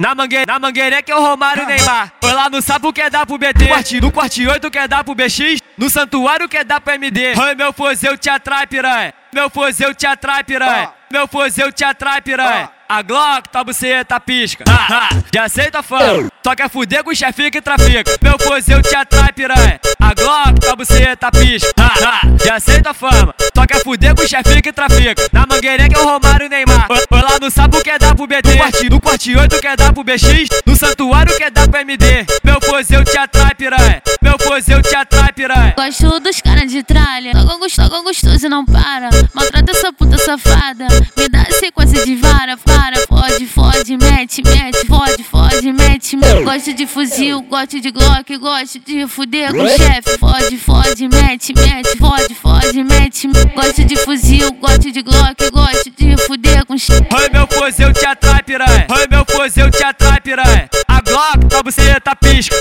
Na mangueira, na mangueira é que é o Romário Neymar. Foi lá no sapo quer dar pro BT. Quartinho, no quarto 8 quer dar pro BX. No santuário quer dar pro MD. Oi, meu fuzil te atrai, piranha. Meu fuzil te atrai, piranha. Meu fuzil te atrai, piranha. A Glock, tua buceta pisca. Já aceita fama. Só quer fuder com o chefinho que trafica. Meu fuzil te atrai, piranha. A Glock, tua buceta pisca. Já aceita fama. Só quer fuder com o chefinho que trafica. Na mangueira é que é o Romário Neymar. No sapo quer dar pro BT. No quartinho, no quartinho 8 quer dar pro BX. No santuário quer dar pro MD. Meu fuzil te atrai, piranha. Meu fuzil te atrai, piranha. Gosto dos caras de tralha. Tocam gostoso, tocam gostoso e não para. Maltrata essa puta safada. Me dá sequência de vara, para. Fode, fode, mete, mete. Fode, fode, mete, mete. Gosto de fuzil, gosto de glock. Gosto de fuder com chefe. Fode, fode, mete, mete. Fode, fode, mete, mete. Gosto de fuzil, gosto de glock. Gosto chefe. Oi, meu fuzil te atrai, piranha. Oi, meu fuzil te atrai, piranha. A Glock, tua buceta pisca.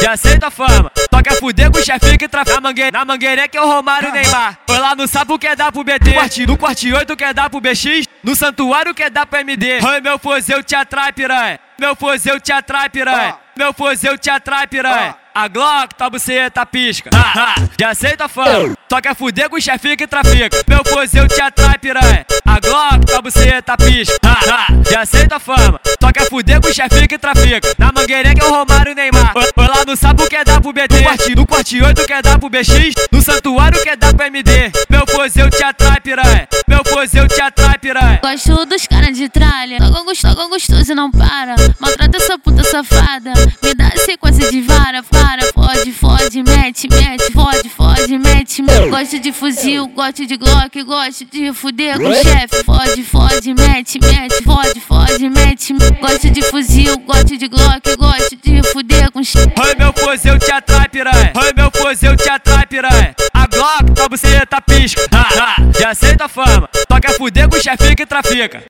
Já aceita fama. Só quer fuder com o chefinho que trafica. Na mangueira, na mangueira é que é o Romário Neymar. Foi lá no sapo quer dar pro BT. No quartinho 8 quer dar pro BX. No santuário quer dar pro MD. Oi, meu fuzil te atrai, piranha. Meu fuzil te atrai, piranha. Meu fuzil te atrai, piranha. A Glock, tua buceta pisca. Já aceita fama. Só quer fuder com o chefinho que trafica. Meu fuzil te atrai, piranha. A Glock, tua buceta pisca. Já aceita fama. Só quer fuder com o chefinho que trafica. Na mangueira é que é o Romário Neymar. Lá no sapo quer dar pro BT. No quartinho 8 quer dar pro BX. No santuário quer dar pro MD. Meu fuzil te atrai, piranha. Gosto dos caras de tralha. Tocam gostoso, tocam gostoso e não para. Maltrata essa puta safada. Me dá sequência de vara, para. Fode, fode, mete, mete. Fode, fode, mete, mete. Gosto de fuzil, gosto de glock. Gosto de fuder com chefe. Fode, fode, mete, mete. Fode, fode, mete, mete. Gosto de fuzil, gosto de glock. Gosto de fuder com chefe. Oi, meu fuzil te atrai, piranha. Oi, meu fuzil te atrai, piranha. A Glock, tua buceta pisca. Já aceita fama. Só quer fuder com o chefinho que trafica.